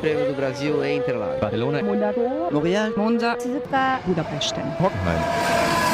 Prêmio do Brasil em Interlagos. Barcelona. Monaco. L'Oréal. Monza. Budapest. Hockenheim.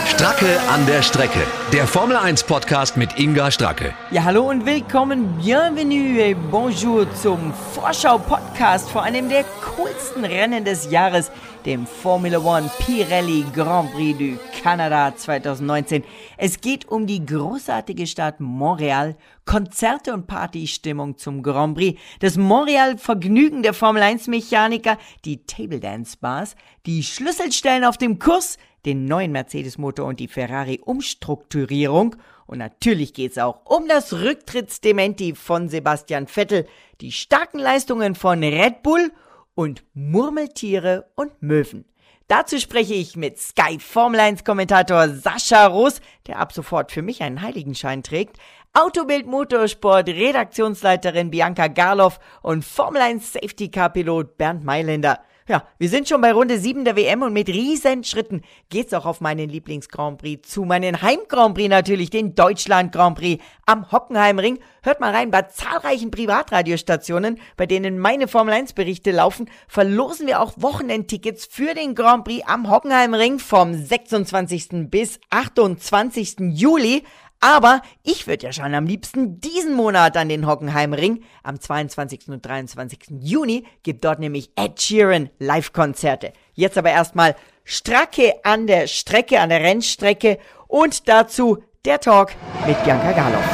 Stracke an der Strecke. Der Formel 1 Podcast mit Inga Stracke. Ja, hallo und willkommen, bienvenue et bonjour zum Vorschau-Podcast vor einem der coolsten Rennen des Jahres, dem Formula One Pirelli Grand Prix du Canada 2019. Es geht um die großartige Stadt Montreal, Konzerte und Partystimmung zum Grand Prix, das Montreal-Vergnügen der Formel 1-Mechaniker, die Table Dance Bars, die Schlüsselstellen auf dem Kurs, den neuen Mercedes-Motor und die Ferrari-Umstrukturierung. Und natürlich geht's auch um das Rücktrittsdementi von Sebastian Vettel, die starken Leistungen von Red Bull und Murmeltiere und Möwen. Dazu spreche ich mit Sky Formel 1 Kommentator Sascha Roos, der ab sofort für mich einen Heiligenschein trägt, Autobild Motorsport Redaktionsleiterin Bianca Garloff und Formel 1 Safety Car Pilot Bernd Mailänder. Ja, wir sind schon bei Runde 7 der WM und mit riesen Schritten geht's auch auf meinen Lieblings-Grand Prix zu, meinen Heim-Grand Prix natürlich, den Deutschland Grand Prix am Hockenheimring. Hört mal rein, bei zahlreichen Privatradiostationen, bei denen meine Formel 1 Berichte laufen, verlosen wir auch Wochenendtickets für den Grand Prix am Hockenheimring vom 26. bis 28. Juli. Aber ich würde ja schon am liebsten diesen Monat an den Hockenheimring. Am 22. und 23. Juni gibt dort nämlich Ed Sheeran Live-Konzerte. Jetzt aber erstmal Stracke an der Strecke, an der Rennstrecke und dazu der Talk mit Bianca Galoff.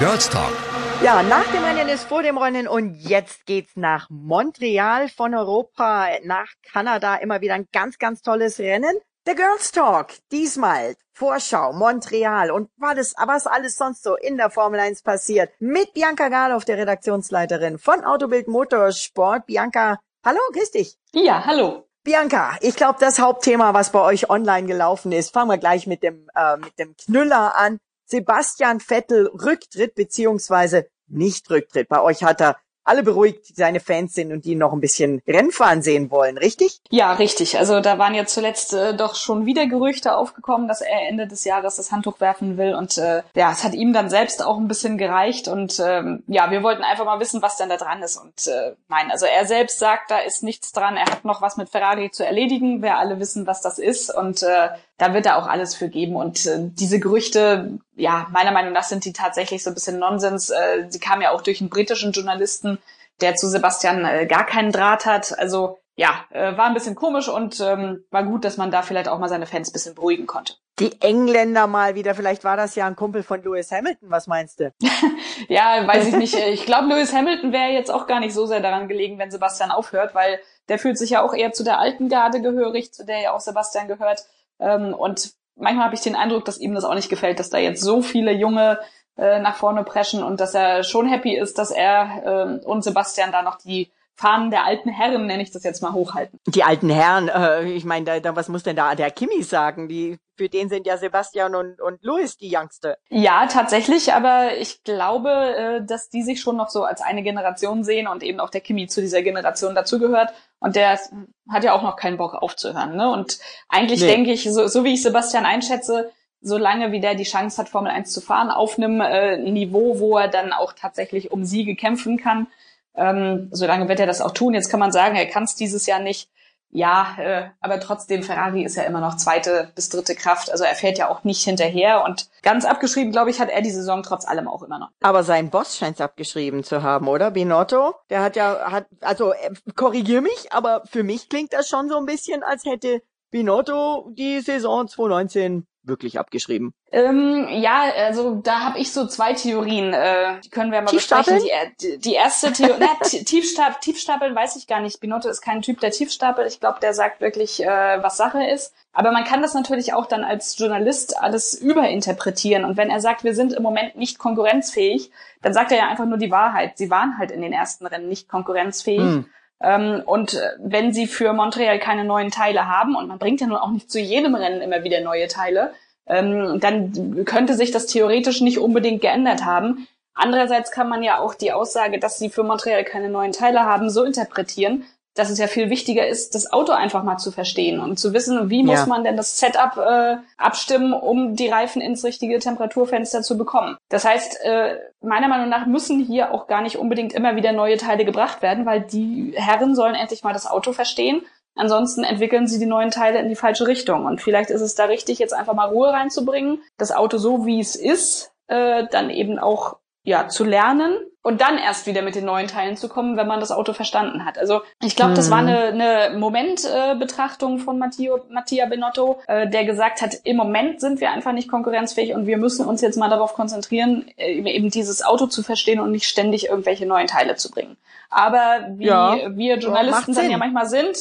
Girls Talk. Ja, nach dem Rennen ist vor dem Rennen und jetzt geht's nach Montreal von Europa nach Kanada. Immer wieder ein ganz, ganz tolles Rennen. Der Girls Talk, diesmal Vorschau, Montreal und was, was alles sonst so in der Formel 1 passiert. Mit Bianca Galoff, der Redaktionsleiterin von Autobild Motorsport. Bianca, hallo, grüß dich. Ja, hallo. Bianca, ich glaube, das Hauptthema, was bei euch online gelaufen ist, fangen wir gleich mit dem, äh, mit dem Knüller an. Sebastian Vettel Rücktritt beziehungsweise nicht Rücktritt. Bei euch hat er alle beruhigt, seine Fans sind und die noch ein bisschen Rennfahren sehen wollen, richtig? Ja, richtig. Also da waren ja zuletzt äh, doch schon wieder Gerüchte aufgekommen, dass er Ende des Jahres das Handtuch werfen will. Und äh, ja, es hat ihm dann selbst auch ein bisschen gereicht. Und ähm, ja, wir wollten einfach mal wissen, was denn da dran ist. Und äh, nein, also er selbst sagt, da ist nichts dran. Er hat noch was mit Ferrari zu erledigen. Wir alle wissen, was das ist. Und äh, da wird er auch alles für geben. Und äh, diese Gerüchte, ja, meiner Meinung nach sind die tatsächlich so ein bisschen Nonsens. Äh, sie kamen ja auch durch einen britischen Journalisten, der zu Sebastian äh, gar keinen Draht hat. Also ja, äh, war ein bisschen komisch und ähm, war gut, dass man da vielleicht auch mal seine Fans ein bisschen beruhigen konnte. Die Engländer mal wieder, vielleicht war das ja ein Kumpel von Lewis Hamilton, was meinst du? ja, weiß ich nicht. Ich glaube, Lewis Hamilton wäre jetzt auch gar nicht so sehr daran gelegen, wenn Sebastian aufhört, weil der fühlt sich ja auch eher zu der alten Garde gehörig, zu der ja auch Sebastian gehört. Ähm, und manchmal habe ich den Eindruck, dass ihm das auch nicht gefällt, dass da jetzt so viele junge äh, nach vorne preschen und dass er schon happy ist, dass er äh, und Sebastian da noch die Fahnen der alten Herren, nenne ich das jetzt mal, hochhalten. Die alten Herren, äh, ich meine, da, da, was muss denn da der Kimi sagen? Die, für den sind ja Sebastian und, und Louis die Youngste. Ja, tatsächlich, aber ich glaube, äh, dass die sich schon noch so als eine Generation sehen und eben auch der Kimi zu dieser Generation dazugehört. Und der hat ja auch noch keinen Bock aufzuhören. Ne? Und eigentlich nee. denke ich, so, so wie ich Sebastian einschätze, solange wie der die Chance hat, Formel 1 zu fahren, auf einem äh, Niveau, wo er dann auch tatsächlich um Siege kämpfen kann, ähm, solange wird er das auch tun. Jetzt kann man sagen, er kann es dieses Jahr nicht. Ja, äh, aber trotzdem, Ferrari ist ja immer noch zweite bis dritte Kraft. Also er fährt ja auch nicht hinterher. Und ganz abgeschrieben, glaube ich, hat er die Saison trotz allem auch immer noch. Aber sein Boss scheint es abgeschrieben zu haben, oder? Binotto? Der hat ja, hat, also äh, korrigier mich, aber für mich klingt das schon so ein bisschen, als hätte Binotto die Saison 2019 wirklich abgeschrieben? Ähm, ja, also da habe ich so zwei Theorien. Äh, die können wir mal besprechen. Die, die erste Theorie, na, Tiefstap Tiefstapeln weiß ich gar nicht. Binotto ist kein Typ, der Tiefstapelt. Ich glaube, der sagt wirklich, äh, was Sache ist. Aber man kann das natürlich auch dann als Journalist alles überinterpretieren. Und wenn er sagt, wir sind im Moment nicht konkurrenzfähig, dann sagt er ja einfach nur die Wahrheit. Sie waren halt in den ersten Rennen nicht konkurrenzfähig. Hm. Ähm, und äh, wenn sie für Montreal keine neuen Teile haben, und man bringt ja nun auch nicht zu jedem Rennen immer wieder neue Teile, ähm, dann könnte sich das theoretisch nicht unbedingt geändert haben. Andererseits kann man ja auch die Aussage, dass sie für Montreal keine neuen Teile haben, so interpretieren, dass es ja viel wichtiger ist, das Auto einfach mal zu verstehen und zu wissen, wie muss man denn das Setup äh, abstimmen, um die Reifen ins richtige Temperaturfenster zu bekommen. Das heißt, äh, meiner Meinung nach müssen hier auch gar nicht unbedingt immer wieder neue Teile gebracht werden, weil die Herren sollen endlich mal das Auto verstehen. Ansonsten entwickeln sie die neuen Teile in die falsche Richtung. Und vielleicht ist es da richtig, jetzt einfach mal Ruhe reinzubringen, das Auto so wie es ist, äh, dann eben auch ja zu lernen und dann erst wieder mit den neuen Teilen zu kommen, wenn man das Auto verstanden hat. Also ich glaube, das war mhm. eine, eine Momentbetrachtung äh, von Matteo, Mattia Benotto, äh, der gesagt hat, im Moment sind wir einfach nicht konkurrenzfähig und wir müssen uns jetzt mal darauf konzentrieren, äh, eben dieses Auto zu verstehen und nicht ständig irgendwelche neuen Teile zu bringen. Aber wie ja, wir Journalisten dann ja manchmal sind,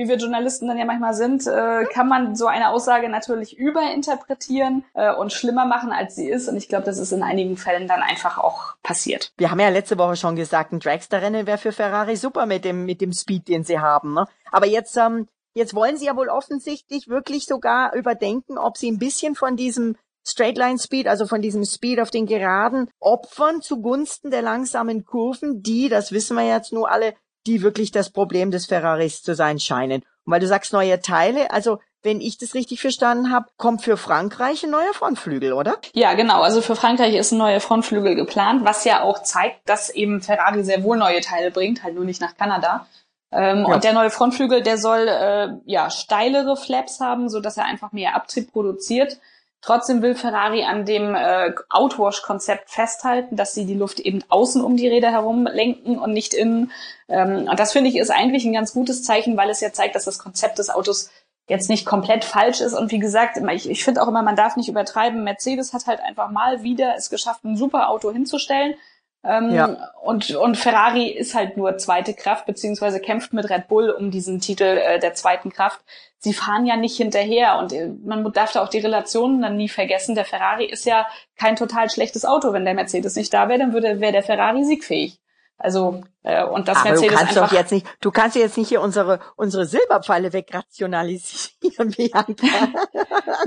wie wir Journalisten dann ja manchmal sind, äh, kann man so eine Aussage natürlich überinterpretieren äh, und schlimmer machen, als sie ist. Und ich glaube, das ist in einigen Fällen dann einfach auch passiert. Wir haben ja letzte Woche schon gesagt, ein Dragster-Rennen wäre für Ferrari super mit dem, mit dem Speed, den sie haben. Ne? Aber jetzt, ähm, jetzt wollen sie ja wohl offensichtlich wirklich sogar überdenken, ob sie ein bisschen von diesem Straightline Speed, also von diesem Speed auf den Geraden, opfern zugunsten der langsamen Kurven, die, das wissen wir jetzt nur alle, die wirklich das Problem des Ferraris zu sein scheinen. Und weil du sagst neue Teile, also wenn ich das richtig verstanden habe, kommt für Frankreich ein neuer Frontflügel, oder? Ja, genau. Also für Frankreich ist ein neuer Frontflügel geplant, was ja auch zeigt, dass eben Ferrari sehr wohl neue Teile bringt, halt nur nicht nach Kanada. Ähm, ja. Und der neue Frontflügel, der soll äh, ja steilere Flaps haben, so dass er einfach mehr Abtrieb produziert. Trotzdem will Ferrari an dem äh, Outwash-Konzept festhalten, dass sie die Luft eben außen um die Räder herum lenken und nicht innen. Ähm, und das finde ich ist eigentlich ein ganz gutes Zeichen, weil es ja zeigt, dass das Konzept des Autos jetzt nicht komplett falsch ist. Und wie gesagt, ich, ich finde auch immer, man darf nicht übertreiben. Mercedes hat halt einfach mal wieder es geschafft, ein super Auto hinzustellen. Ähm, ja. und, und Ferrari ist halt nur zweite Kraft, beziehungsweise kämpft mit Red Bull um diesen Titel äh, der zweiten Kraft. Sie fahren ja nicht hinterher und äh, man darf da auch die Relationen dann nie vergessen. Der Ferrari ist ja kein total schlechtes Auto. Wenn der Mercedes nicht da wäre, dann würde wäre der Ferrari siegfähig. Also äh, und das Aber Mercedes du kannst doch jetzt nicht, du kannst jetzt nicht hier unsere unsere Silberpfeile wegrationalisieren, Bianca.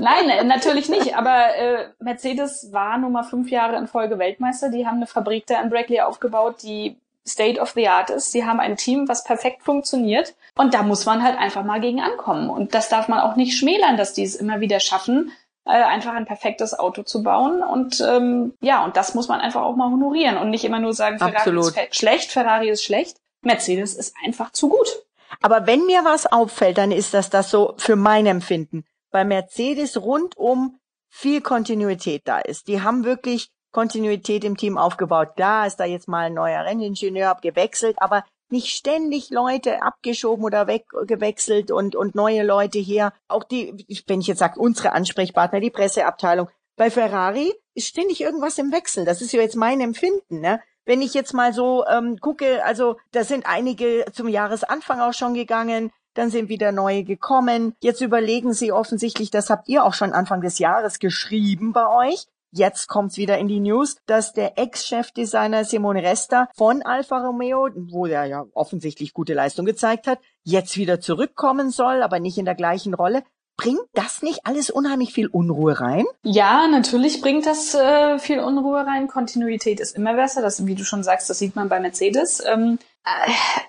Nein, äh, natürlich nicht. Aber äh, Mercedes war nun mal fünf Jahre in Folge Weltmeister. Die haben eine Fabrik da in Brackley aufgebaut, die State of the Art ist. Sie haben ein Team, was perfekt funktioniert. Und da muss man halt einfach mal gegen ankommen. Und das darf man auch nicht schmälern, dass die es immer wieder schaffen, einfach ein perfektes Auto zu bauen. Und ähm, ja, und das muss man einfach auch mal honorieren und nicht immer nur sagen, Ferrari Absolut. ist schlecht, Ferrari ist schlecht. Mercedes ist einfach zu gut. Aber wenn mir was auffällt, dann ist das das so für mein Empfinden. Bei Mercedes rundum viel Kontinuität da ist. Die haben wirklich Kontinuität im Team aufgebaut. Da ist da jetzt mal ein neuer Renningenieur gewechselt, aber nicht ständig Leute abgeschoben oder weggewechselt und, und neue Leute hier. Auch die, wenn ich jetzt sage, unsere Ansprechpartner, die Presseabteilung. Bei Ferrari ist ständig irgendwas im Wechsel. Das ist ja jetzt mein Empfinden. Ne? Wenn ich jetzt mal so ähm, gucke, also da sind einige zum Jahresanfang auch schon gegangen, dann sind wieder neue gekommen. Jetzt überlegen Sie offensichtlich, das habt ihr auch schon Anfang des Jahres geschrieben bei euch, Jetzt kommt's wieder in die News, dass der Ex-Chefdesigner Simone Resta von Alfa Romeo, wo er ja offensichtlich gute Leistung gezeigt hat, jetzt wieder zurückkommen soll, aber nicht in der gleichen Rolle. Bringt das nicht alles unheimlich viel Unruhe rein? Ja, natürlich bringt das äh, viel Unruhe rein. Kontinuität ist immer besser. Das, wie du schon sagst, das sieht man bei Mercedes. Ähm, äh,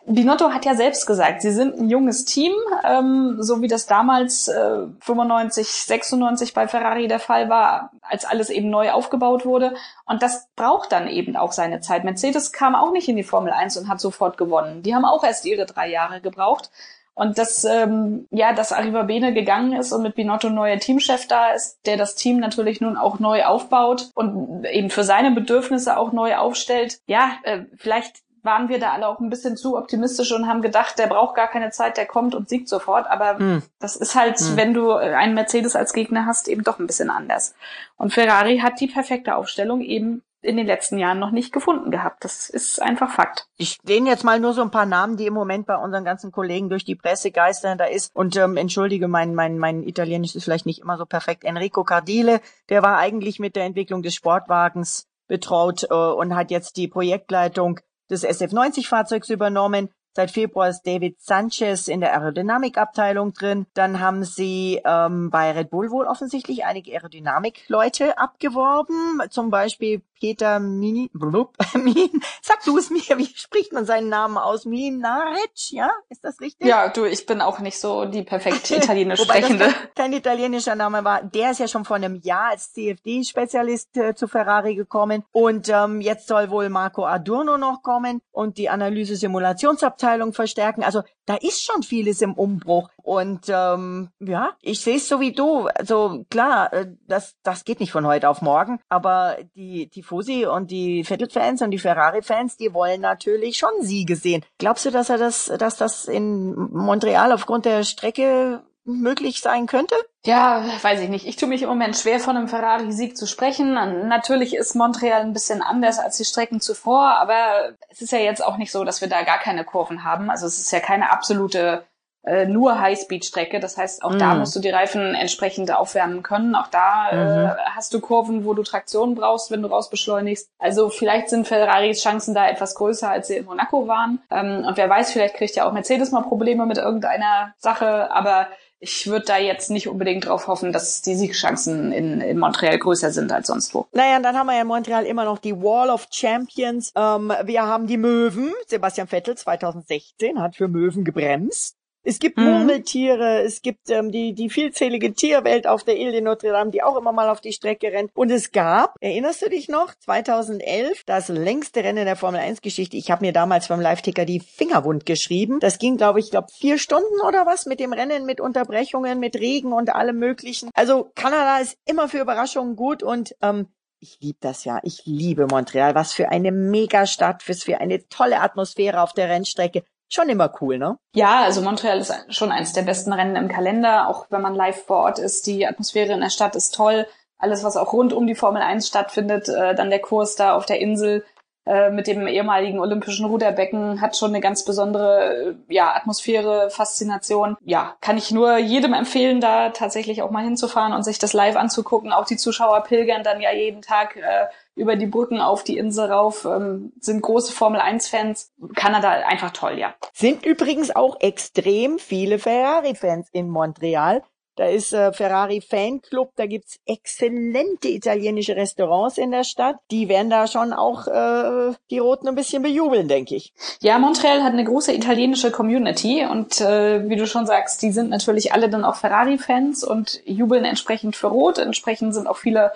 Binotto hat ja selbst gesagt, sie sind ein junges Team, ähm, so wie das damals äh, 95, 96 bei Ferrari der Fall war, als alles eben neu aufgebaut wurde. Und das braucht dann eben auch seine Zeit. Mercedes kam auch nicht in die Formel 1 und hat sofort gewonnen. Die haben auch erst ihre drei Jahre gebraucht. Und dass, ähm, ja, dass Arriva Bene gegangen ist und mit Binotto neuer Teamchef da ist, der das Team natürlich nun auch neu aufbaut und eben für seine Bedürfnisse auch neu aufstellt. Ja, äh, vielleicht waren wir da alle auch ein bisschen zu optimistisch und haben gedacht, der braucht gar keine Zeit, der kommt und siegt sofort. Aber mm. das ist halt, mm. wenn du einen Mercedes als Gegner hast, eben doch ein bisschen anders. Und Ferrari hat die perfekte Aufstellung eben in den letzten Jahren noch nicht gefunden gehabt. Das ist einfach Fakt. Ich stehen jetzt mal nur so ein paar Namen, die im Moment bei unseren ganzen Kollegen durch die Presse geistern. Da ist, und ähm, entschuldige, mein, mein, mein Italienisch ist vielleicht nicht immer so perfekt, Enrico Cardile, der war eigentlich mit der Entwicklung des Sportwagens betraut äh, und hat jetzt die Projektleitung des SF90-Fahrzeugs übernommen. Seit Februar ist David Sanchez in der Aerodynamikabteilung drin. Dann haben sie ähm, bei Red Bull wohl offensichtlich einige Aerodynamik-Leute abgeworben. Zum Beispiel Peter Mini, blub, Min, sag du es mir, wie spricht man seinen Namen aus? Minaric, ja? Ist das richtig? Ja, du, ich bin auch nicht so die perfekt italienisch sprechende. Kein, kein, italienischer Name war. Der ist ja schon vor einem Jahr als CFD-Spezialist äh, zu Ferrari gekommen und ähm, jetzt soll wohl Marco Adorno noch kommen und die Analyse-Simulationsabteilung verstärken. Also da ist schon vieles im Umbruch und ähm, ja, ich sehe es so wie du. Also klar, äh, das das geht nicht von heute auf morgen, aber die Tifosi und die Vettel-Fans und die Ferrari-Fans, die wollen natürlich schon Siege sehen. Glaubst du, dass er das, dass das in Montreal aufgrund der Strecke möglich sein könnte? Ja, weiß ich nicht. Ich tue mich im Moment schwer, von einem Ferrari-Sieg zu sprechen. Natürlich ist Montreal ein bisschen anders als die Strecken zuvor, aber es ist ja jetzt auch nicht so, dass wir da gar keine Kurven haben. Also es ist ja keine absolute äh, nur Highspeed-Strecke. Das heißt, auch mm. da musst du die Reifen entsprechend aufwärmen können. Auch da äh, mhm. äh, hast du Kurven, wo du Traktion brauchst, wenn du rausbeschleunigst. Also vielleicht sind Ferraris Chancen da etwas größer, als sie in Monaco waren. Ähm, und wer weiß, vielleicht kriegt ja auch Mercedes mal Probleme mit irgendeiner Sache. Aber ich würde da jetzt nicht unbedingt drauf hoffen, dass die Siegchancen in, in Montreal größer sind als sonst wo. Naja, dann haben wir ja in Montreal immer noch die Wall of Champions. Ähm, wir haben die Möwen. Sebastian Vettel 2016 hat für Möwen gebremst. Es gibt mhm. Murmeltiere, es gibt ähm, die, die vielzählige Tierwelt auf der Ile de Notre Dame, die auch immer mal auf die Strecke rennt. Und es gab, erinnerst du dich noch, 2011, das längste Rennen der Formel 1 Geschichte. Ich habe mir damals beim Live-Ticker die Fingerwund geschrieben. Das ging, glaube ich, glaube vier Stunden oder was mit dem Rennen, mit Unterbrechungen, mit Regen und allem Möglichen. Also Kanada ist immer für Überraschungen gut und ähm, ich liebe das ja. Ich liebe Montreal. Was für eine Megastadt, was für eine tolle Atmosphäre auf der Rennstrecke schon immer cool, ne? Ja, also Montreal ist schon eins der besten Rennen im Kalender, auch wenn man live vor Ort ist. Die Atmosphäre in der Stadt ist toll. Alles, was auch rund um die Formel 1 stattfindet, äh, dann der Kurs da auf der Insel äh, mit dem ehemaligen olympischen Ruderbecken hat schon eine ganz besondere äh, ja, Atmosphäre, Faszination. Ja, kann ich nur jedem empfehlen, da tatsächlich auch mal hinzufahren und sich das live anzugucken. Auch die Zuschauer pilgern dann ja jeden Tag äh, über die Brücken auf die Insel rauf, ähm, sind große Formel 1-Fans. Kanada einfach toll, ja. Sind übrigens auch extrem viele Ferrari-Fans in Montreal. Da ist äh, Ferrari Fanclub, da gibt's exzellente italienische Restaurants in der Stadt. Die werden da schon auch äh, die Roten ein bisschen bejubeln, denke ich. Ja, Montreal hat eine große italienische Community und äh, wie du schon sagst, die sind natürlich alle dann auch Ferrari-Fans und jubeln entsprechend für Rot. Entsprechend sind auch viele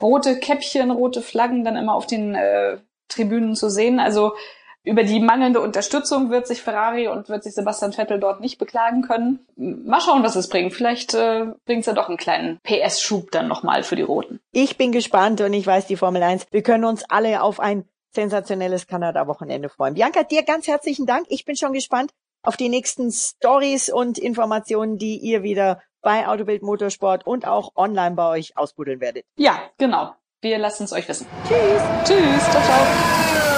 rote Käppchen, rote Flaggen dann immer auf den äh, Tribünen zu sehen. Also über die mangelnde Unterstützung wird sich Ferrari und wird sich Sebastian Vettel dort nicht beklagen können. Mal schauen, was es bringt. Vielleicht äh, bringt es ja doch einen kleinen PS-Schub dann nochmal für die Roten. Ich bin gespannt und ich weiß, die Formel 1, wir können uns alle auf ein sensationelles Kanada-Wochenende freuen. Bianca, dir ganz herzlichen Dank. Ich bin schon gespannt auf die nächsten Stories und Informationen, die ihr wieder bei Autobild Motorsport und auch online bei euch ausbuddeln werdet. Ja, genau. Wir lassen es euch wissen. Tschüss. Tschüss. Ciao, ciao.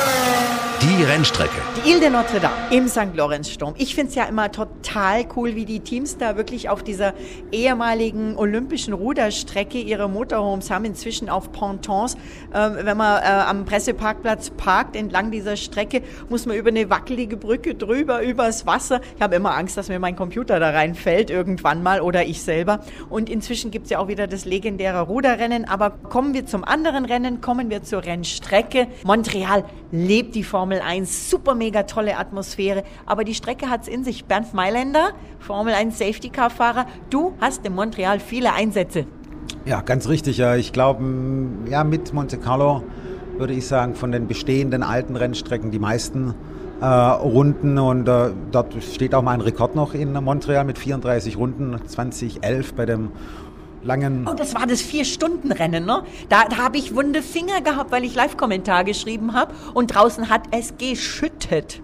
Die Rennstrecke. Die Ile de Notre Dame im St. Lorenz-Sturm. Ich finde es ja immer total cool, wie die Teams da wirklich auf dieser ehemaligen olympischen Ruderstrecke ihre Motorhomes haben, inzwischen auf Pontons. Ähm, wenn man äh, am Presseparkplatz parkt, entlang dieser Strecke, muss man über eine wackelige Brücke drüber, übers Wasser. Ich habe immer Angst, dass mir mein Computer da reinfällt, irgendwann mal, oder ich selber. Und inzwischen gibt es ja auch wieder das legendäre Ruderrennen. Aber kommen wir zum anderen Rennen, kommen wir zur Rennstrecke. Montreal lebt die Formel Formel 1. Super mega tolle Atmosphäre. Aber die Strecke hat es in sich. Bernd Mailänder, Formel 1 Safety Car Fahrer. Du hast in Montreal viele Einsätze. Ja, ganz richtig. Ja, ich glaube, ja, mit Monte Carlo würde ich sagen, von den bestehenden alten Rennstrecken die meisten äh, Runden und äh, dort steht auch mein Rekord noch in Montreal mit 34 Runden 2011 bei dem langen. Oh, das war das Vier-Stunden-Rennen, ne? Da, da habe ich wunde Finger gehabt, weil ich Live-Kommentar geschrieben habe und draußen hat es geschüttet.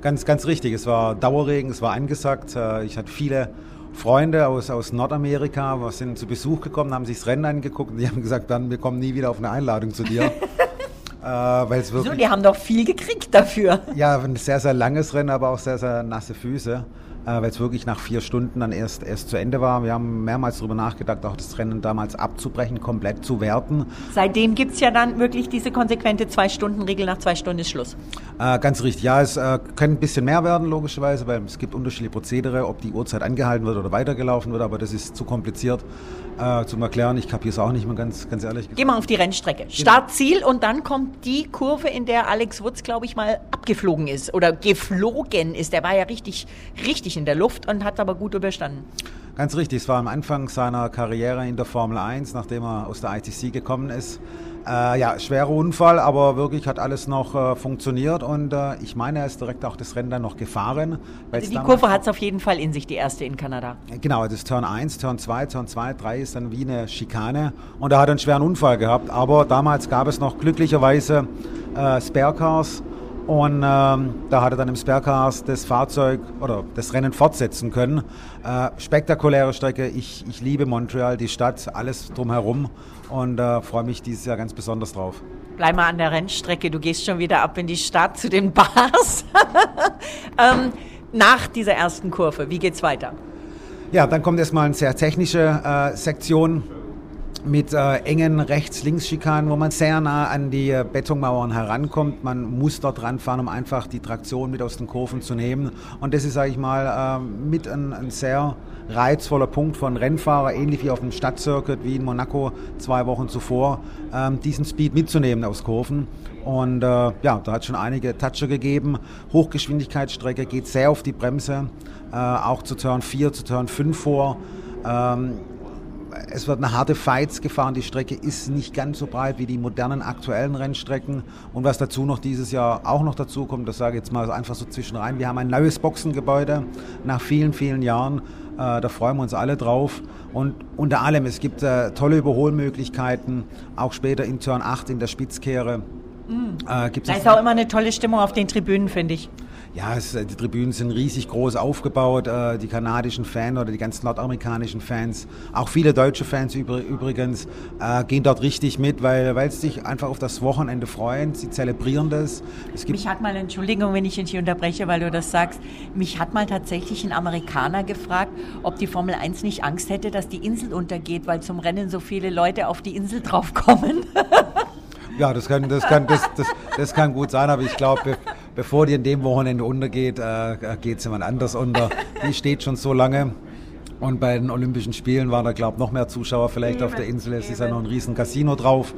Ganz, ganz richtig. Es war Dauerregen, es war angesagt. Äh, ich hatte viele Freunde aus, aus Nordamerika, wir sind zu Besuch gekommen, haben sich das Rennen angeguckt und die haben gesagt, dann, wir kommen nie wieder auf eine Einladung zu dir. äh, weil's wirklich, so, die haben doch viel gekriegt dafür. Ja, ein sehr, sehr langes Rennen, aber auch sehr, sehr nasse Füße. Weil es wirklich nach vier Stunden dann erst, erst zu Ende war. Wir haben mehrmals darüber nachgedacht, auch das Rennen damals abzubrechen, komplett zu werten. Seitdem gibt es ja dann wirklich diese konsequente Zwei-Stunden-Regel, nach zwei Stunden ist Schluss. Äh, ganz richtig, ja, es äh, kann ein bisschen mehr werden, logischerweise, weil es gibt unterschiedliche Prozedere, ob die Uhrzeit angehalten wird oder weitergelaufen wird, aber das ist zu kompliziert äh, zum Erklären. Ich kapiere es auch nicht mehr ganz, ganz ehrlich. Gehen wir auf die Rennstrecke. Start, Ziel und dann kommt die Kurve, in der Alex Wutz, glaube ich, mal abgeflogen ist oder geflogen ist. Der war ja richtig, richtig in der Luft und hat aber gut überstanden. Ganz richtig, es war am Anfang seiner Karriere in der Formel 1, nachdem er aus der ITC gekommen ist. Äh, ja, schwerer Unfall, aber wirklich hat alles noch äh, funktioniert und äh, ich meine, er ist direkt auch das Rennen dann noch gefahren. Also die Kurve hat es auf jeden Fall in sich, die erste in Kanada. Genau, das ist Turn 1, Turn 2, Turn 2, 3 ist dann wie eine Schikane und er hat einen schweren Unfall gehabt, aber damals gab es noch glücklicherweise äh, Sparecars und ähm, da hat er dann im Sparecars das Fahrzeug oder das Rennen fortsetzen können. Äh, spektakuläre Strecke. Ich, ich liebe Montreal, die Stadt, alles drumherum und äh, freue mich dieses Jahr ganz besonders drauf. Bleib mal an der Rennstrecke. Du gehst schon wieder ab in die Stadt zu den Bars. ähm, nach dieser ersten Kurve, wie geht's weiter? Ja, dann kommt erstmal eine sehr technische äh, Sektion mit äh, engen Rechts-Links-Schikanen, wo man sehr nah an die äh, Betonmauern herankommt. Man muss dort ranfahren, um einfach die Traktion mit aus den Kurven zu nehmen. Und das ist, sage ich mal, äh, mit ein, ein, sehr reizvoller Punkt von Rennfahrer, ähnlich wie auf dem Stadtcircuit wie in Monaco zwei Wochen zuvor, ähm, diesen Speed mitzunehmen aus Kurven. Und äh, ja, da hat schon einige Toucher gegeben. Hochgeschwindigkeitsstrecke geht sehr auf die Bremse, äh, auch zu Turn 4, zu Turn 5 vor. Ähm, es wird eine harte Fights gefahren. Die Strecke ist nicht ganz so breit wie die modernen aktuellen Rennstrecken. Und was dazu noch dieses Jahr auch noch dazu kommt, das sage ich jetzt mal einfach so zwischenrein. Wir haben ein neues Boxengebäude nach vielen, vielen Jahren. Äh, da freuen wir uns alle drauf. Und unter allem, es gibt äh, tolle Überholmöglichkeiten, auch später in Turn 8 in der Spitzkehre. Mhm. Äh, da ist auch immer eine tolle Stimmung auf den Tribünen, finde ich. Ja, es, die Tribünen sind riesig groß aufgebaut. Äh, die kanadischen Fans oder die ganzen nordamerikanischen Fans, auch viele deutsche Fans übrigens, äh, gehen dort richtig mit, weil, weil sie sich einfach auf das Wochenende freuen. Sie zelebrieren das. mich hat mal, Entschuldigung, wenn ich dich unterbreche, weil du das sagst, mich hat mal tatsächlich ein Amerikaner gefragt, ob die Formel 1 nicht Angst hätte, dass die Insel untergeht, weil zum Rennen so viele Leute auf die Insel draufkommen. Ja, das kann, das kann, das, das, das kann gut sein, aber ich glaube, bevor die in dem Wochenende untergeht, äh, geht es jemand anders unter. Die steht schon so lange. Und bei den Olympischen Spielen waren da, glaube ich, noch mehr Zuschauer vielleicht eben, auf der Insel. Es ist ja noch ein riesen Casino drauf.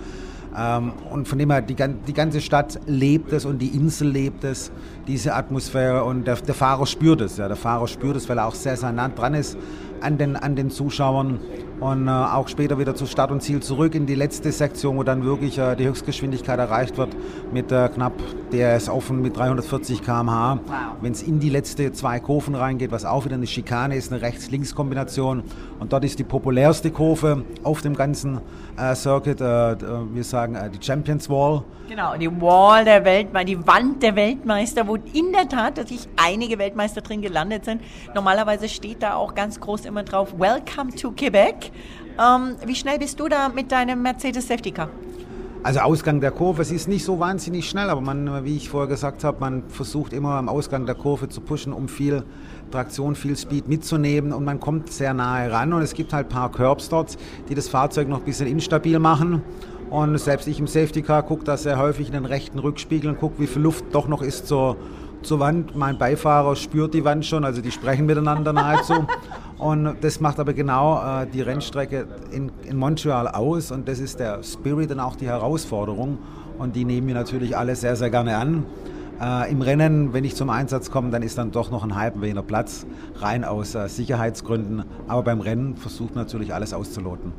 Ähm, und von dem her, die, die, ganze Stadt lebt es und die Insel lebt es, diese Atmosphäre. Und der, der Fahrer spürt es. Ja. Der Fahrer spürt es, weil er auch sehr, sehr nah dran ist an den, an den Zuschauern und äh, auch später wieder zu Start und Ziel zurück in die letzte Sektion, wo dann wirklich äh, die Höchstgeschwindigkeit erreicht wird mit äh, knapp DRS offen mit 340 km/h. Wow. Wenn es in die letzte zwei Kurven reingeht, was auch wieder eine Schikane ist, eine Rechts-Links-Kombination und dort ist die populärste Kurve auf dem ganzen äh, Circuit, äh, wir sagen äh, die Champions Wall. Genau, die Wall der Weltmeister, die Wand der Weltmeister, wo in der Tat tatsächlich einige Weltmeister drin gelandet sind. Normalerweise steht da auch ganz groß immer drauf, Welcome to Quebec. Ähm, wie schnell bist du da mit deinem Mercedes Safety Car? Also Ausgang der Kurve, es ist nicht so wahnsinnig schnell, aber man, wie ich vorher gesagt habe, man versucht immer am Ausgang der Kurve zu pushen, um viel Traktion, viel Speed mitzunehmen und man kommt sehr nahe ran und es gibt halt ein paar Curbs dort, die das Fahrzeug noch ein bisschen instabil machen und selbst ich im Safety Car gucke da sehr häufig in den rechten Rückspiegel und gucke, wie viel Luft doch noch ist zur, zur Wand. Mein Beifahrer spürt die Wand schon, also die sprechen miteinander nahezu. Und das macht aber genau äh, die Rennstrecke in, in Montreal aus und das ist der Spirit und auch die Herausforderung. Und die nehmen wir natürlich alle sehr, sehr gerne an. Äh, Im Rennen, wenn ich zum Einsatz komme, dann ist dann doch noch ein halbweger Platz, rein aus äh, Sicherheitsgründen. Aber beim Rennen versucht natürlich alles auszuloten.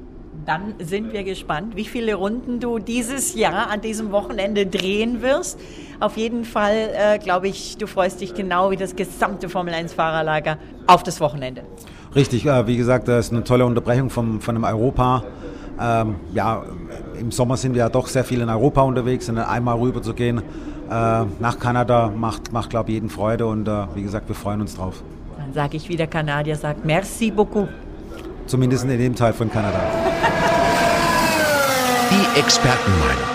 Dann sind wir gespannt, wie viele Runden du dieses Jahr an diesem Wochenende drehen wirst. Auf jeden Fall äh, glaube ich, du freust dich genau wie das gesamte Formel 1 Fahrerlager auf das Wochenende. Richtig, äh, wie gesagt, das ist eine tolle Unterbrechung vom, von dem Europa. Ähm, ja, im Sommer sind wir ja doch sehr viel in Europa unterwegs und dann einmal rüber zu gehen äh, nach Kanada macht, macht glaube ich, jeden Freude und äh, wie gesagt, wir freuen uns drauf. Dann sage ich, wie der Kanadier sagt, merci beaucoup. Zumindest in dem Teil von Kanada. Die Expertenmeinung.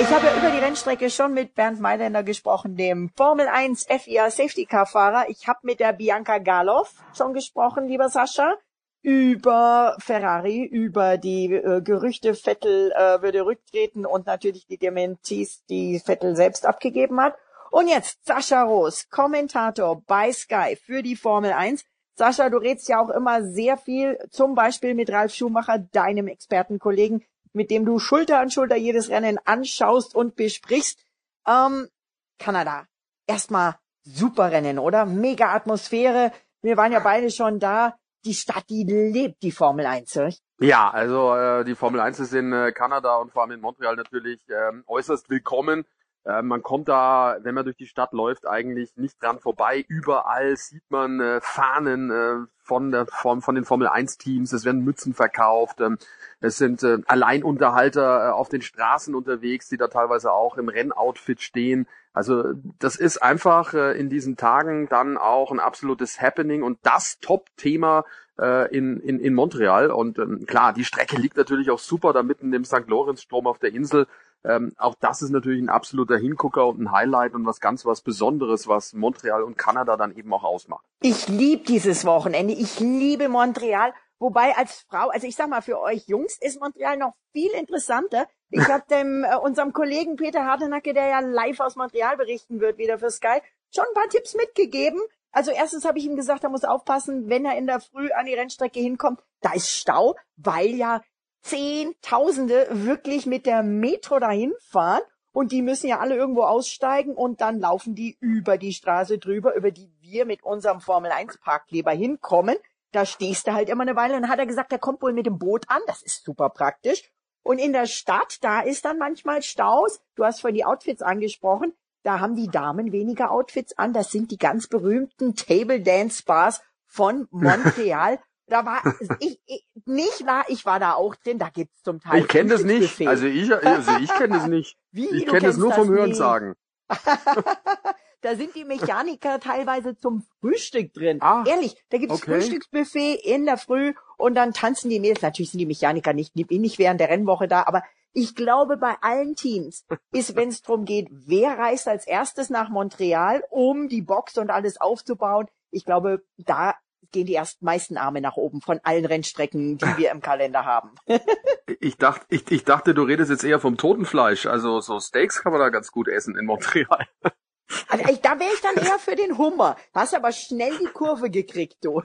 Ich habe über die Rennstrecke schon mit Bernd Mailänder gesprochen, dem Formel 1 FIA Safety Car Fahrer. Ich habe mit der Bianca Galoff schon gesprochen, lieber Sascha, über Ferrari, über die äh, Gerüchte, Vettel äh, würde rücktreten und natürlich die Dementis, die Vettel selbst abgegeben hat. Und jetzt Sascha Roos, Kommentator bei Sky für die Formel 1. Sascha, du redest ja auch immer sehr viel, zum Beispiel mit Ralf Schumacher, deinem Expertenkollegen mit dem du Schulter an Schulter jedes Rennen anschaust und besprichst. Ähm, Kanada. Erstmal super Rennen, oder? Mega Atmosphäre. Wir waren ja beide schon da. Die Stadt, die lebt die Formel 1, oder? Ja, also äh, die Formel 1 ist in äh, Kanada und vor allem in Montreal natürlich ähm, äußerst willkommen. Äh, man kommt da, wenn man durch die Stadt läuft, eigentlich nicht dran vorbei. Überall sieht man äh, Fahnen äh, von, der, von, von den Formel 1 Teams. Es werden Mützen verkauft. Ähm, es sind äh, Alleinunterhalter äh, auf den Straßen unterwegs, die da teilweise auch im Rennoutfit stehen. Also das ist einfach äh, in diesen Tagen dann auch ein absolutes Happening und das Top-Thema äh, in, in, in Montreal. Und ähm, klar, die Strecke liegt natürlich auch super da mitten im St. Lorenz-Strom auf der Insel. Ähm, auch das ist natürlich ein absoluter Hingucker und ein Highlight und was ganz was Besonderes, was Montreal und Kanada dann eben auch ausmacht. Ich liebe dieses Wochenende. Ich liebe Montreal. Wobei als Frau, also ich sag mal, für euch Jungs ist Montreal noch viel interessanter. Ich habe dem äh, unserem Kollegen Peter Hardenacke, der ja live aus Montreal berichten wird, wieder für Sky, schon ein paar Tipps mitgegeben. Also erstens habe ich ihm gesagt, er muss aufpassen, wenn er in der Früh an die Rennstrecke hinkommt, da ist Stau, weil ja Zehntausende wirklich mit der Metro dahin fahren und die müssen ja alle irgendwo aussteigen und dann laufen die über die Straße drüber, über die wir mit unserem Formel 1 Parkkleber hinkommen. Da stehst du halt immer eine Weile und dann hat er gesagt, er kommt wohl mit dem Boot an. Das ist super praktisch. Und in der Stadt, da ist dann manchmal Staus. Du hast vorhin die Outfits angesprochen. Da haben die Damen weniger Outfits an. Das sind die ganz berühmten Table Dance Bars von Montreal. Da war ich, ich nicht wahr, ich war da auch drin, da gibt's zum Teil. Ich kenne das nicht. Also ich, also ich kenne das nicht. Wie, ich kenne das nur vom Hörensagen. da sind die Mechaniker teilweise zum Frühstück drin. Ah, Ehrlich, da gibt's okay. Frühstücksbuffet in der Früh und dann tanzen die Mädels. Natürlich sind die Mechaniker nicht, nicht während der Rennwoche da, aber ich glaube, bei allen Teams ist, wenn es darum geht, wer reist als erstes nach Montreal, um die Box und alles aufzubauen, ich glaube, da gehen die erst meisten Arme nach oben von allen Rennstrecken, die wir im Kalender haben. ich dachte, ich, ich dachte, du redest jetzt eher vom Totenfleisch. Also so Steaks kann man da ganz gut essen in Montreal. Also ich, da wäre ich dann eher für den Hummer. Hast aber schnell die Kurve gekriegt, du.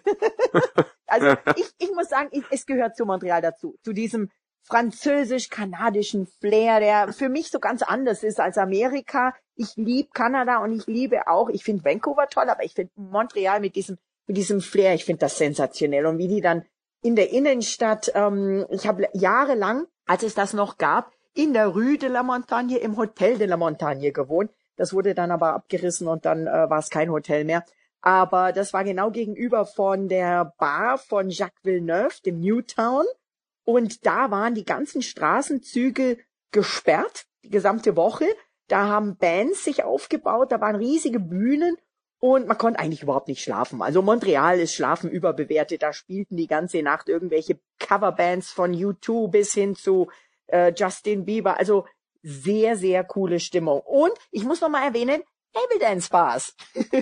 also ich, ich muss sagen, ich, es gehört zu Montreal dazu, zu diesem französisch-kanadischen Flair, der für mich so ganz anders ist als Amerika. Ich liebe Kanada und ich liebe auch, ich finde Vancouver toll, aber ich finde Montreal mit diesem mit diesem Flair. Ich finde das sensationell. Und wie die dann in der Innenstadt, ähm, ich habe jahrelang, als es das noch gab, in der Rue de la Montagne im Hotel de la Montagne gewohnt. Das wurde dann aber abgerissen und dann äh, war es kein Hotel mehr. Aber das war genau gegenüber von der Bar von Jacques Villeneuve, dem Newtown. Und da waren die ganzen Straßenzüge gesperrt, die gesamte Woche. Da haben Bands sich aufgebaut, da waren riesige Bühnen und man konnte eigentlich überhaupt nicht schlafen. Also Montreal ist Schlafen überbewertet. Da spielten die ganze Nacht irgendwelche Coverbands von U2 bis hin zu äh, Justin Bieber. Also sehr, sehr coole Stimmung. Und ich muss noch mal erwähnen, Table Dance Bars.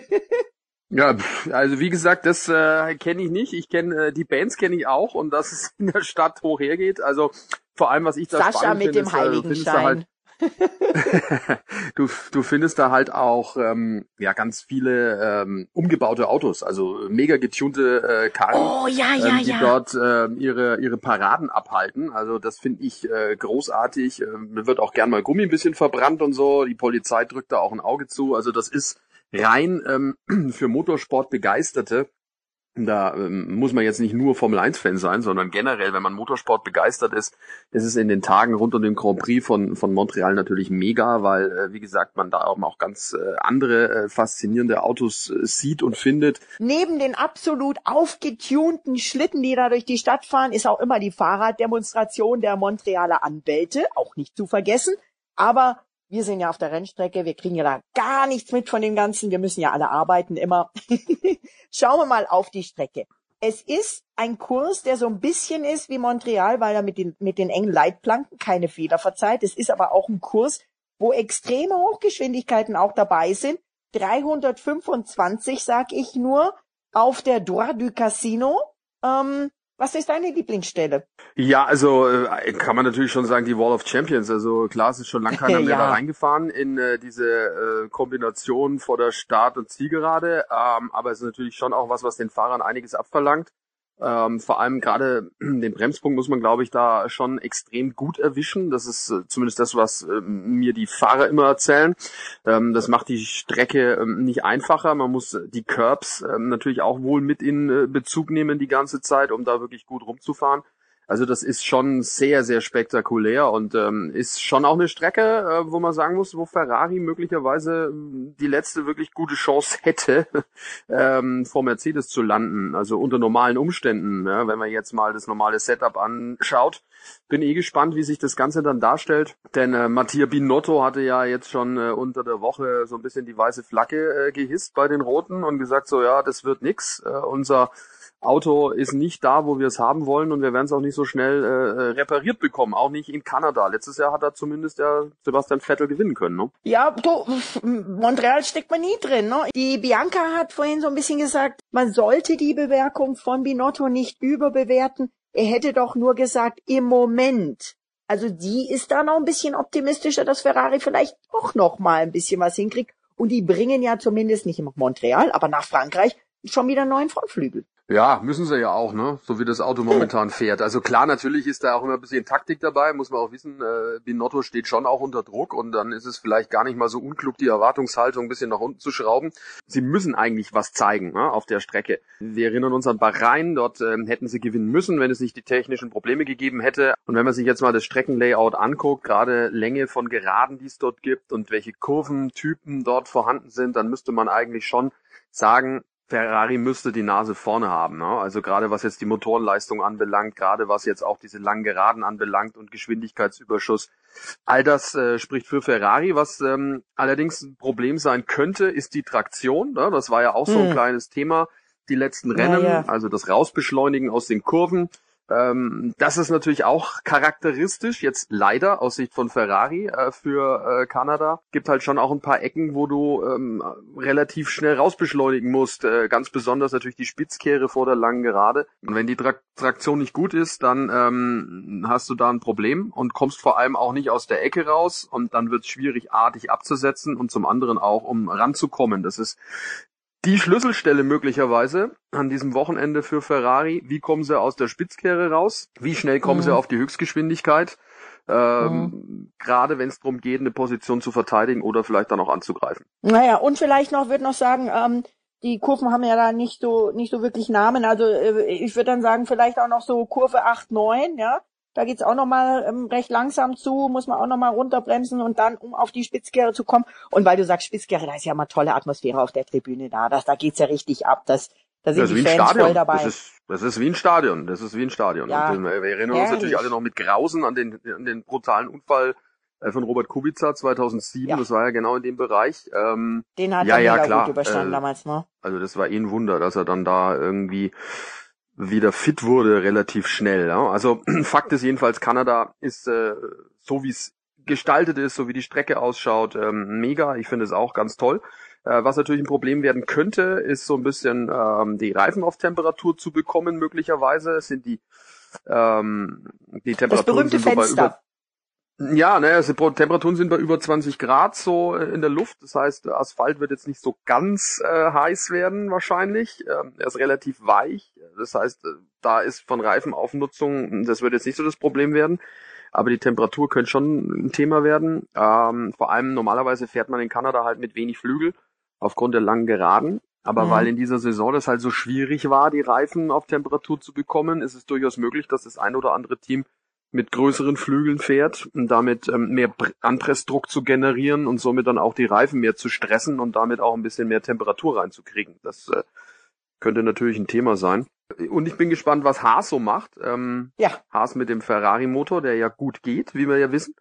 Ja, also wie gesagt, das äh, kenne ich nicht. Ich kenne äh, die Bands kenne ich auch und dass es in der Stadt hoch hergeht. Also vor allem, was ich da Sascha mit dem ist. Äh, halt, du, du findest da halt auch ähm, ja ganz viele ähm, umgebaute Autos, also mega getunte äh, Karren, oh, ja, ja, ähm, die ja. dort äh, ihre ihre Paraden abhalten. Also das finde ich äh, großartig. Äh, wird auch gern mal Gummi ein bisschen verbrannt und so. Die Polizei drückt da auch ein Auge zu. Also das ist rein ähm, für Motorsport Begeisterte da ähm, muss man jetzt nicht nur Formel 1 Fan sein, sondern generell, wenn man Motorsport begeistert ist, ist es in den Tagen rund um den Grand Prix von von Montreal natürlich mega, weil äh, wie gesagt, man da auch ganz äh, andere äh, faszinierende Autos äh, sieht und findet. Neben den absolut aufgetunten Schlitten, die da durch die Stadt fahren, ist auch immer die Fahrraddemonstration der Montrealer Anwälte, auch nicht zu vergessen, aber wir sind ja auf der Rennstrecke, wir kriegen ja da gar nichts mit von dem Ganzen, wir müssen ja alle arbeiten immer. Schauen wir mal auf die Strecke. Es ist ein Kurs, der so ein bisschen ist wie Montreal, weil er mit den, mit den engen Leitplanken keine Fehler verzeiht. Es ist aber auch ein Kurs, wo extreme Hochgeschwindigkeiten auch dabei sind. 325, sag ich nur, auf der Droit du Casino. Ähm, was ist deine Lieblingsstelle? Ja, also äh, kann man natürlich schon sagen, die Wall of Champions. Also klar, es ist schon lange keiner mehr Ja. da reingefahren in äh, diese äh, Kombination vor der Start- und Zielgerade. Ähm, aber es ist natürlich schon auch was, was den Fahrern einiges abverlangt. Ähm, vor allem gerade den Bremspunkt muss man, glaube ich, da schon extrem gut erwischen. Das ist äh, zumindest das, was äh, mir die Fahrer immer erzählen. Ähm, das macht die Strecke ähm, nicht einfacher. Man muss die Curbs ähm, natürlich auch wohl mit in äh, Bezug nehmen die ganze Zeit, um da wirklich gut rumzufahren. Also das ist schon sehr, sehr spektakulär und ähm, ist schon auch eine Strecke, äh, wo man sagen muss, wo Ferrari möglicherweise ähm, die letzte wirklich gute Chance hätte, ähm, vor Mercedes zu landen. Also unter normalen Umständen, ja, wenn man jetzt mal das normale Setup anschaut. Bin eh gespannt, wie sich das Ganze dann darstellt. Denn äh, Mattia Binotto hatte ja jetzt schon äh, unter der Woche so ein bisschen die weiße Flagge äh, gehisst bei den Roten und gesagt so, ja, das wird nix. Äh, unser Auto ist nicht da, wo wir es haben wollen und wir werden es auch nicht so schnell äh, äh, repariert bekommen, auch nicht in Kanada. Letztes Jahr hat er zumindest der Sebastian Vettel gewinnen können. Ne? Ja, du, Montreal steckt man nie drin. Ne? Die Bianca hat vorhin so ein bisschen gesagt, man sollte die Bewertung von Binotto nicht überbewerten. Er hätte doch nur gesagt, im Moment. Also die ist da noch ein bisschen optimistischer, dass Ferrari vielleicht doch noch mal ein bisschen was hinkriegt. Und die bringen ja zumindest nicht nach Montreal, aber nach Frankreich schon wieder einen neuen Frontflügel. Ja, müssen sie ja auch, ne? So wie das Auto momentan fährt. Also klar, natürlich ist da auch immer ein bisschen Taktik dabei, muss man auch wissen. Äh, Binotto steht schon auch unter Druck und dann ist es vielleicht gar nicht mal so unklug, die Erwartungshaltung ein bisschen nach unten zu schrauben. Sie müssen eigentlich was zeigen ne, auf der Strecke. Wir erinnern uns an Bahrain, dort ähm, hätten sie gewinnen müssen, wenn es nicht die technischen Probleme gegeben hätte. Und wenn man sich jetzt mal das Streckenlayout anguckt, gerade Länge von Geraden, die es dort gibt und welche Kurventypen dort vorhanden sind, dann müsste man eigentlich schon sagen, Ferrari müsste die Nase vorne haben. Ne? Also gerade was jetzt die Motorenleistung anbelangt, gerade was jetzt auch diese langen Geraden anbelangt und Geschwindigkeitsüberschuss. All das äh, spricht für Ferrari. Was ähm, allerdings ein Problem sein könnte, ist die Traktion. Ne? Das war ja auch so ein Hm. kleines Thema. Die letzten Ja, Rennen, ja. also das Rausbeschleunigen aus den Kurven. Ähm, das ist natürlich auch charakteristisch, jetzt leider aus Sicht von Ferrari äh, für äh, Kanada. Gibt halt schon auch ein paar Ecken, wo du ähm, relativ schnell rausbeschleunigen musst. Äh, ganz besonders natürlich die Spitzkehre vor der langen Gerade. Und wenn die Tra Traktion nicht gut ist, dann ähm, hast du da ein Problem und kommst vor allem auch nicht aus der Ecke raus. Und dann wird es schwierig, artig abzusetzen und zum anderen auch, um ranzukommen. Das ist die Schlüsselstelle möglicherweise an diesem Wochenende für Ferrari. Wie kommen sie aus der Spitzkehre raus? Wie schnell kommen Mhm. sie auf die Höchstgeschwindigkeit? Ähm, Gerade wenn es darum geht, eine Position zu verteidigen oder vielleicht dann auch anzugreifen. Naja, und vielleicht noch, würde noch sagen, ähm, die Kurven haben ja da nicht so, nicht so wirklich Namen. Also äh, ich würde dann sagen, vielleicht auch noch so Kurve 8, 9, ja. Da geht's auch nochmal ähm, recht langsam zu, muss man auch nochmal runterbremsen und dann, um auf die Spitzkehre zu kommen. Und weil du sagst Spitzkehre, da ist ja mal tolle Atmosphäre auf der Tribüne da. Das, da geht's ja richtig ab. Das, da sind Das ist die wie ein Fans Stadion. voll dabei. Das ist, das ist wie ein Stadion. Das ist wie ein Stadion. Ja, Und, äh, wir erinnern uns herrlich. natürlich alle noch mit Grausen an den, an den brutalen Unfall äh, von Robert Kubica 2007. Ja. Das war ja genau in dem Bereich. Ähm, Den hat ja, er ja, mega klar. gut überstanden Äh, damals, ne? Also das war eh ein Wunder, dass er dann da irgendwie wieder fit wurde relativ schnell. Ja? Also Fakt ist jedenfalls, Kanada ist äh, so wie es gestaltet ist, so wie die Strecke ausschaut, ähm, mega. Ich finde es auch ganz toll. Äh, was natürlich ein Problem werden könnte, ist so ein bisschen ähm, die Reifen auf Temperatur zu bekommen, möglicherweise. Es sind die, ähm, die Das Temperaturen berühmte sind so Fenster. Ja, ne, also die Temperaturen sind bei über 20 Grad so äh, in der Luft. Das heißt, der Asphalt wird jetzt nicht so ganz äh, heiß werden wahrscheinlich. Ähm, er ist relativ weich. Das heißt, äh, da ist von Reifenaufnutzung, das wird jetzt nicht so das Problem werden. Aber die Temperatur könnte schon ein Thema werden. Ähm, vor allem normalerweise fährt man in Kanada halt mit wenig Flügel aufgrund der langen Geraden. Aber Mhm. weil in dieser Saison das halt so schwierig war, die Reifen auf Temperatur zu bekommen, ist es durchaus möglich, dass das ein oder andere Team mit größeren Flügeln fährt und damit ähm, mehr Pr- Anpressdruck zu generieren und somit dann auch die Reifen mehr zu stressen und damit auch ein bisschen mehr Temperatur reinzukriegen. Das äh, könnte natürlich ein Thema sein. Und ich bin gespannt, was Haas so macht. Ähm, Ja. Haas mit dem Ferrari-Motor, der ja gut geht, wie wir ja wissen.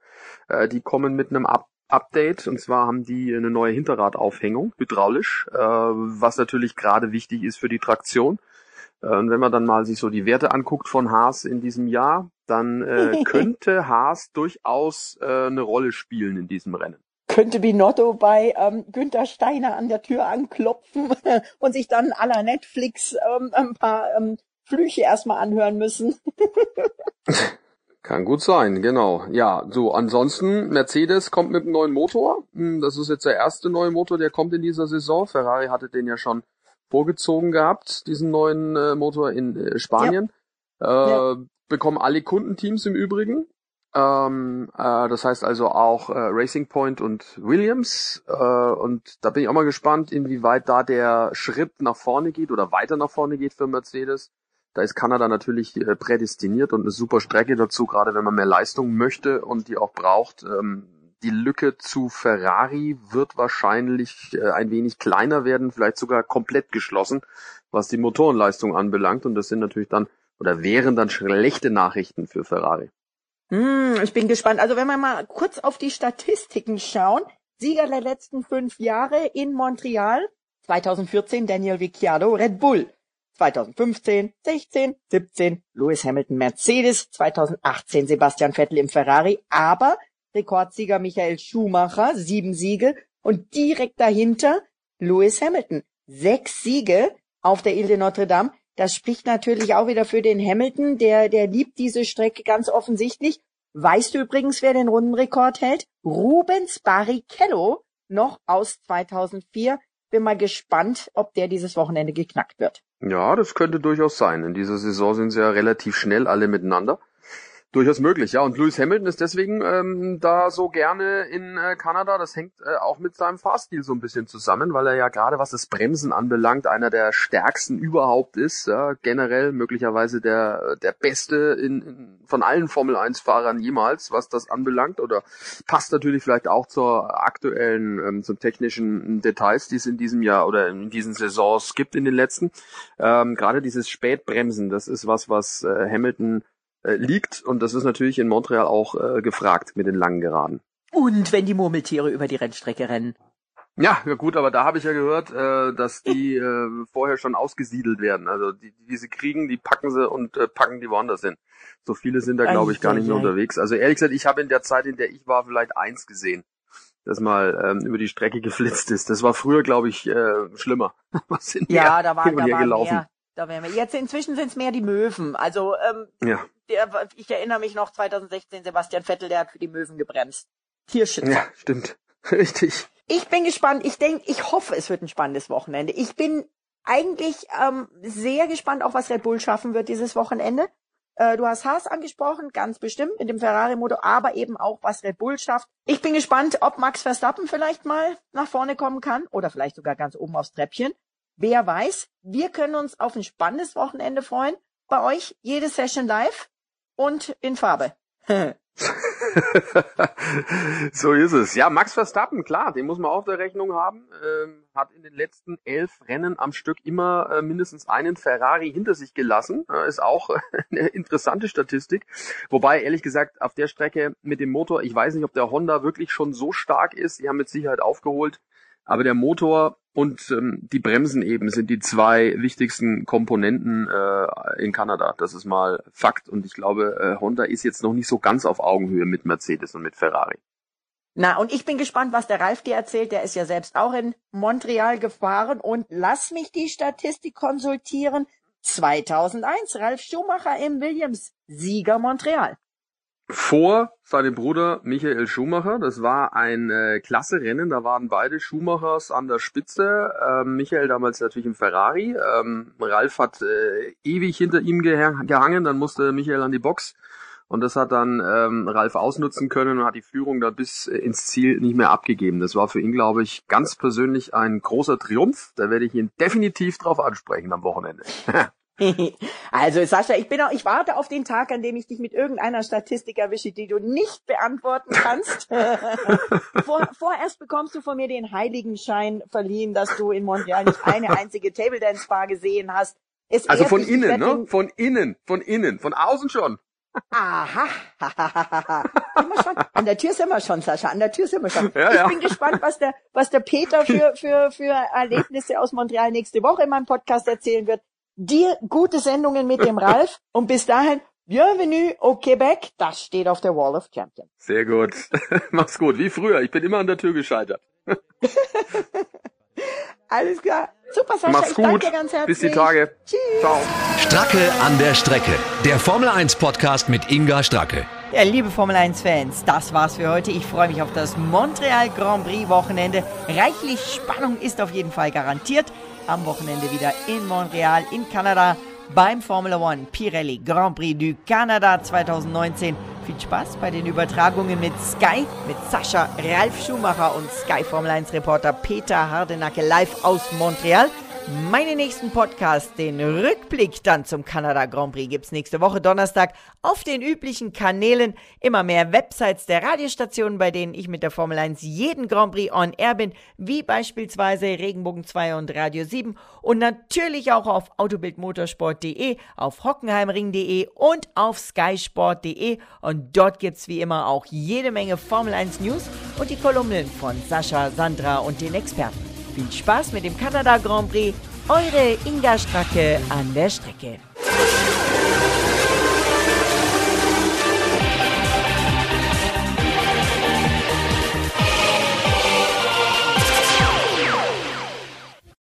Äh, die kommen mit einem Up Update und zwar haben die eine neue Hinterradaufhängung, hydraulisch, äh, was natürlich gerade wichtig ist für die Traktion. Äh, Und wenn man dann mal sich so die Werte anguckt von Haas in diesem Jahr, dann äh, könnte Haas durchaus äh, eine Rolle spielen in diesem Rennen. könnte Binotto bei ähm, Günther Steiner an der Tür anklopfen und sich dann la Netflix ähm, ein paar ähm, Flüche erstmal anhören müssen. Kann gut sein, genau. Ja, so, ansonsten, Mercedes kommt mit einem neuen Motor. Hm, das ist jetzt der erste neue Motor, der kommt in dieser Saison. Ferrari hatte den ja schon vorgezogen gehabt, diesen neuen äh, Motor in äh, Spanien. Ja. Äh, ja. Bekommen alle Kundenteams im Übrigen. Ähm, äh, das heißt also auch äh, Racing Point und Williams. Äh, und da bin ich auch mal gespannt, inwieweit da der Schritt nach vorne geht oder weiter nach vorne geht für Mercedes. Da ist Kanada natürlich äh, prädestiniert und eine super Strecke dazu, gerade wenn man mehr Leistung möchte und die auch braucht. Ähm, die Lücke zu Ferrari wird wahrscheinlich äh, ein wenig kleiner werden, vielleicht sogar komplett geschlossen, was die Motorenleistung anbelangt. Und das sind natürlich dann oder wären dann schlechte Nachrichten für Ferrari. Hm, ich bin gespannt. Also wenn wir mal kurz auf die Statistiken schauen. Sieger der letzten fünf Jahre in Montreal. 2014 Daniel Ricciardo, Red Bull. 2015, 16, 17 Lewis Hamilton Mercedes, 2018 Sebastian Vettel im Ferrari, aber Rekordsieger Michael Schumacher, sieben Siege und direkt dahinter Lewis Hamilton, sechs Siege auf der Ile de Notre Dame. Das spricht natürlich auch wieder für den Hamilton, der, der liebt diese Strecke ganz offensichtlich. Weißt du übrigens, wer den Rundenrekord hält? Rubens Barrichello, noch aus 2004. Bin mal gespannt, ob der dieses Wochenende geknackt wird. Ja, das könnte durchaus sein. In dieser Saison sind sie ja relativ schnell alle miteinander. Durchaus möglich, ja. Und Lewis Hamilton ist deswegen ähm, da so gerne in äh, Kanada. Das hängt äh, auch mit seinem Fahrstil so ein bisschen zusammen, weil er ja gerade was das Bremsen anbelangt, einer der stärksten überhaupt ist. Ja. Generell möglicherweise der der beste in, in, von allen Formel 1 Fahrern jemals, was das anbelangt. Oder passt natürlich vielleicht auch zur aktuellen, ähm, zum technischen Details, die es in diesem Jahr oder in diesen Saisons gibt in den letzten. Ähm, gerade dieses Spätbremsen, das ist was, was äh, Hamilton äh, liegt. Und das ist natürlich in Montreal auch äh, gefragt mit den langen Geraden. Und wenn die Murmeltiere über die Rennstrecke rennen. Ja, ja gut, aber da habe ich ja gehört, äh, dass die äh, vorher schon ausgesiedelt werden. Also die, die sie kriegen, die packen sie und äh, packen die woanders hin. So viele sind da, glaube ich, gar nicht mehr unterwegs. Also ehrlich gesagt, ich habe in der Zeit, in der ich war, vielleicht eins gesehen, das mal ähm, über die Strecke geflitzt ist. Das war früher, glaube ich, äh, schlimmer. Was sind ja, da waren, da waren gelaufen? mehr. Da wären wir. Jetzt inzwischen sind es mehr die Möwen. Also ähm, ja. der, ich erinnere mich noch 2016 Sebastian Vettel, der hat für die Möwen gebremst. Tierschützer. Ja, stimmt. Richtig. Ich bin gespannt. Ich denke, ich hoffe, es wird ein spannendes Wochenende. Ich bin eigentlich ähm, sehr gespannt, auch was Red Bull schaffen wird dieses Wochenende. Äh, du hast Haas angesprochen, ganz bestimmt mit dem Ferrari-Motor, aber eben auch, was Red Bull schafft. Ich bin gespannt, ob Max Verstappen vielleicht mal nach vorne kommen kann oder vielleicht sogar ganz oben aufs Treppchen. Wer weiß, wir können uns auf ein spannendes Wochenende freuen. Bei euch jede Session live und in Farbe. so ist es. Ja, Max Verstappen, klar, den muss man auf der Rechnung haben. Ähm, hat in den letzten elf Rennen am Stück immer äh, mindestens einen Ferrari hinter sich gelassen. Äh, ist auch eine interessante Statistik. Wobei, ehrlich gesagt, auf der Strecke mit dem Motor, ich weiß nicht, ob der Honda wirklich schon so stark ist. Die haben mit Sicherheit aufgeholt. Aber der Motor und ähm, die Bremsen eben sind die zwei wichtigsten Komponenten äh, in Kanada. Das ist mal Fakt. Und ich glaube, äh, Honda ist jetzt noch nicht so ganz auf Augenhöhe mit Mercedes und mit Ferrari. Na, und ich bin gespannt, was der Ralf dir erzählt. Der ist ja selbst auch in Montreal gefahren. Und lass mich die Statistik konsultieren. 2001, Ralf Schumacher im Williams, Sieger Montreal vor seinem Bruder Michael Schumacher. Das war ein äh, klasse Rennen. Da waren beide Schumachers an der Spitze. Ähm, Michael damals natürlich im Ferrari. Ähm, Ralf hat äh, ewig hinter ihm gehangen. Dann musste Michael an die Box. Und das hat dann ähm, Ralf ausnutzen können und hat die Führung da bis äh, ins Ziel nicht mehr abgegeben. Das war für ihn, glaube ich, ganz persönlich ein großer Triumph. Da werde ich ihn definitiv drauf ansprechen am Wochenende. also Sascha, ich bin auch, ich warte auf den Tag, an dem ich dich mit irgendeiner Statistik erwische, die du nicht beantworten kannst. Vor, vorerst bekommst du von mir den Heiligenschein verliehen, dass du in Montreal nicht eine einzige Table Dance Bar gesehen hast. Es also von innen, ne? Von innen, von innen, von außen schon. Aha. schon. An der Tür sind wir schon, Sascha. An der Tür sind wir schon. Ja, ja. Ich bin gespannt, was der, was der Peter für, für, für Erlebnisse aus Montreal nächste Woche in meinem Podcast erzählen wird dir gute Sendungen mit dem Ralf und bis dahin Bienvenue au Québec, das steht auf der Wall of Champions. Sehr gut. Mach's gut. Wie früher. Ich bin immer an der Tür gescheitert. Alles klar. Super, Sascha. Mach's ich gut. danke dir ganz herzlich. Bis die Tage. Tschüss. Ciao. Stracke an der Strecke. Der Formel 1 Podcast mit Inga Stracke. Ja, liebe Formel 1-Fans, das war's für heute. Ich freue mich auf das Montreal Grand Prix Wochenende. Reichlich Spannung ist auf jeden Fall garantiert. Am Wochenende wieder in Montreal, in Kanada, beim Formula One Pirelli Grand Prix du Canada 2019. Viel Spaß bei den Übertragungen mit Sky, mit Sascha, Ralf Schumacher und Sky Formel 1 Reporter Peter Hardenacke live aus Montreal. Meinen nächsten Podcast, den Rückblick dann zum Kanada Grand Prix, gibt's nächste Woche Donnerstag auf den üblichen Kanälen. Immer mehr Websites der Radiostationen, bei denen ich mit der Formel 1 jeden Grand Prix on Air bin, wie beispielsweise Regenbogen 2 und Radio 7 und natürlich auch auf autobildmotorsport.de, auf hockenheimring.de und auf skysport.de und dort gibt's wie immer auch jede Menge Formel 1 News und die Kolumnen von Sascha, Sandra und den Experten. Viel Spaß mit dem Kanada Grand Prix. Eure Inga Stracke an der Strecke.